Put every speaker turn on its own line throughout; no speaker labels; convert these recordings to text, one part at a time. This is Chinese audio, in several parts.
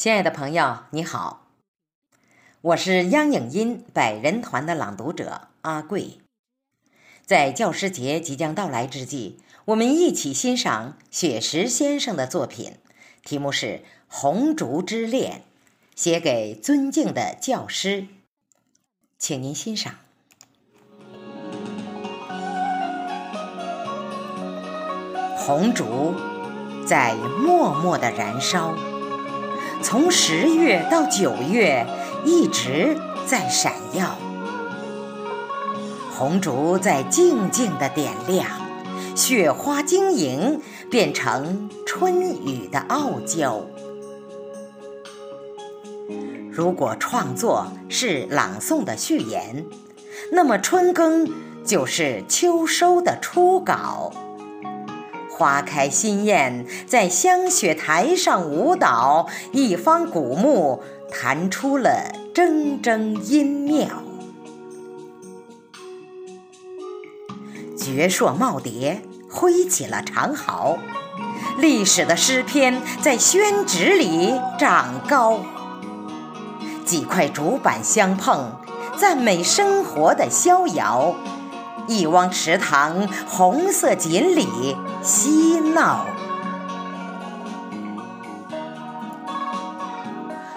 亲爱的朋友，你好，我是央影音百人团的朗读者阿贵。在教师节即将到来之际，我们一起欣赏雪石先生的作品，题目是《红烛之恋》，写给尊敬的教师，请您欣赏。红烛在默默的燃烧。从十月到九月，一直在闪耀。红烛在静静的点亮，雪花晶莹，变成春雨的傲娇。如果创作是朗诵的序言，那么春耕就是秋收的初稿。花开新艳，在香雪台上舞蹈，一方古木弹出了铮铮音妙。绝硕耄耋挥起了长毫，历史的诗篇在宣纸里长高。几块竹板相碰，赞美生活的逍遥。一汪池塘，红色锦鲤嬉闹。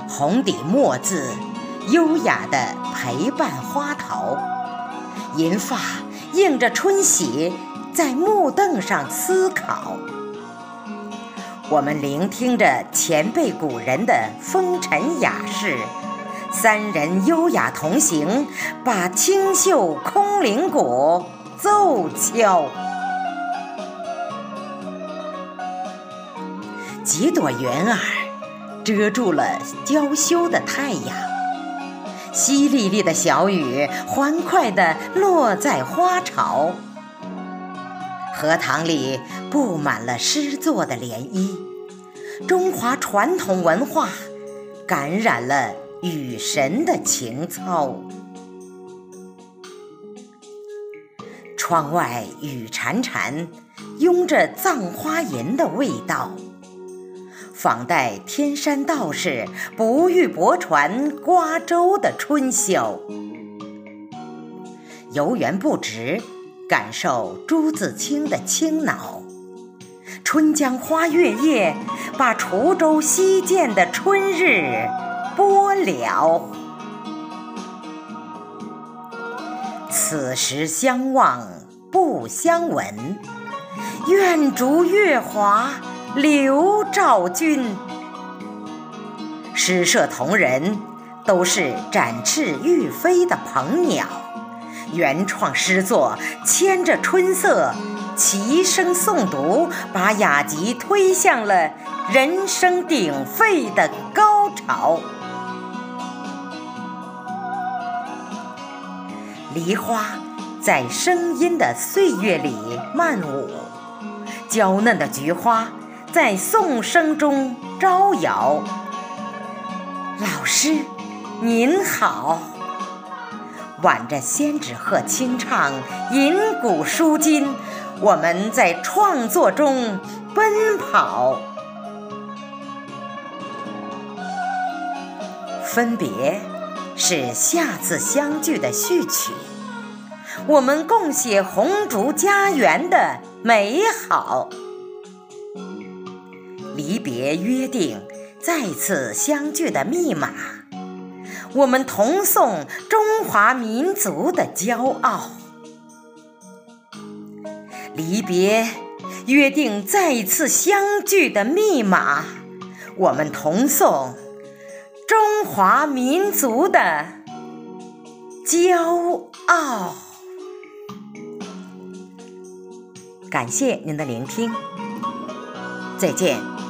红底墨字，优雅地陪伴花桃。银发映着春喜，在木凳上思考。我们聆听着前辈古人的风尘雅事。三人优雅同行，把清秀空灵鼓奏敲。几朵云儿遮住了娇羞的太阳，淅沥沥的小雨欢快地落在花潮。荷塘里布满了诗作的涟漪，中华传统文化感染了。雨神的情操。窗外雨潺潺，拥着葬花吟的味道，仿代天山道士不遇泊船瓜洲的春宵。游园不值，感受朱自清的清脑。春江花月夜，把滁州西涧的春日。波了，此时相望不相闻，愿逐月华流照君。诗社同仁都是展翅欲飞的鹏鸟，原创诗作牵着春色，齐声诵读，把雅集推向了人声鼎沸的高潮。梨花在声音的岁月里漫舞，娇嫩的菊花在颂声中招摇。老师您好，挽着仙纸鹤轻唱，吟古书今，我们在创作中奔跑。分别。是下次相聚的序曲，我们共写红烛家园的美好。离别约定再次相聚的密码，我们同颂中华民族的骄傲。离别约定再次相聚的密码，我们同颂。中华民族的骄傲。感谢您的聆听，再见。